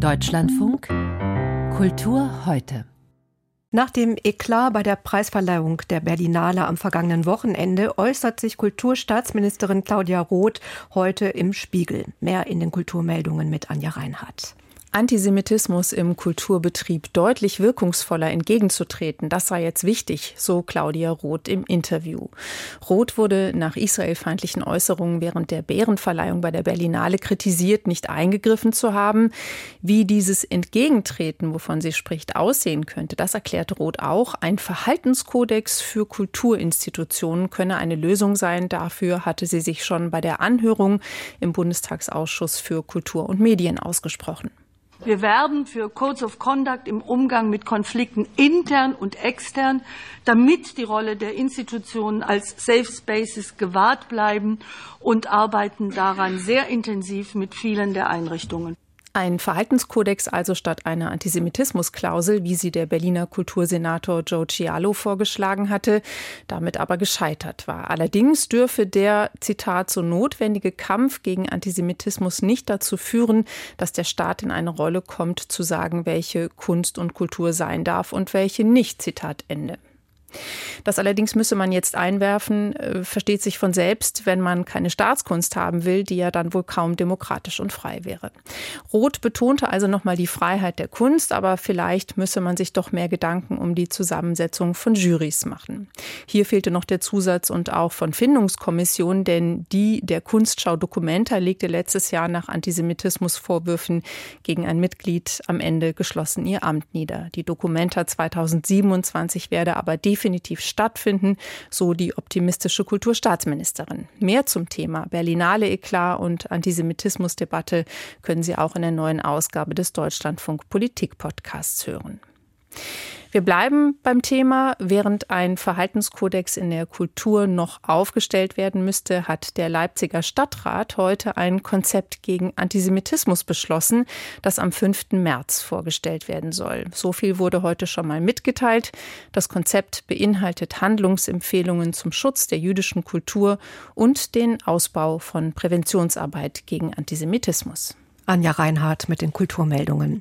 Deutschlandfunk Kultur heute. Nach dem Eklat bei der Preisverleihung der Berlinale am vergangenen Wochenende äußert sich Kulturstaatsministerin Claudia Roth heute im Spiegel. Mehr in den Kulturmeldungen mit Anja Reinhardt. Antisemitismus im Kulturbetrieb deutlich wirkungsvoller entgegenzutreten, das sei jetzt wichtig, so Claudia Roth im Interview. Roth wurde nach israelfeindlichen Äußerungen während der Bärenverleihung bei der Berlinale kritisiert, nicht eingegriffen zu haben. Wie dieses Entgegentreten, wovon sie spricht, aussehen könnte, das erklärt Roth auch. Ein Verhaltenskodex für Kulturinstitutionen könne eine Lösung sein. Dafür hatte sie sich schon bei der Anhörung im Bundestagsausschuss für Kultur und Medien ausgesprochen. Wir werben für Codes of Conduct im Umgang mit Konflikten intern und extern, damit die Rolle der Institutionen als Safe Spaces gewahrt bleiben und arbeiten daran sehr intensiv mit vielen der Einrichtungen. Ein Verhaltenskodex also statt einer Antisemitismusklausel, wie sie der Berliner Kultursenator Joe Cialo vorgeschlagen hatte, damit aber gescheitert war. Allerdings dürfe der, Zitat, so notwendige Kampf gegen Antisemitismus nicht dazu führen, dass der Staat in eine Rolle kommt, zu sagen, welche Kunst und Kultur sein darf und welche nicht, Zitat Ende. Das allerdings müsse man jetzt einwerfen, äh, versteht sich von selbst, wenn man keine Staatskunst haben will, die ja dann wohl kaum demokratisch und frei wäre. Roth betonte also nochmal die Freiheit der Kunst, aber vielleicht müsse man sich doch mehr Gedanken um die Zusammensetzung von Jurys machen. Hier fehlte noch der Zusatz und auch von Findungskommissionen, denn die der Kunstschau Documenta legte letztes Jahr nach Antisemitismusvorwürfen gegen ein Mitglied am Ende geschlossen ihr Amt nieder. Die Documenta 2027 werde aber definitiv stattfinden, so die optimistische Kulturstaatsministerin. Mehr zum Thema Berlinale Eklat und Antisemitismusdebatte können Sie auch in der neuen Ausgabe des Deutschlandfunk Politik Podcasts hören. Wir bleiben beim Thema. Während ein Verhaltenskodex in der Kultur noch aufgestellt werden müsste, hat der Leipziger Stadtrat heute ein Konzept gegen Antisemitismus beschlossen, das am 5. März vorgestellt werden soll. So viel wurde heute schon mal mitgeteilt. Das Konzept beinhaltet Handlungsempfehlungen zum Schutz der jüdischen Kultur und den Ausbau von Präventionsarbeit gegen Antisemitismus. Anja Reinhardt mit den Kulturmeldungen.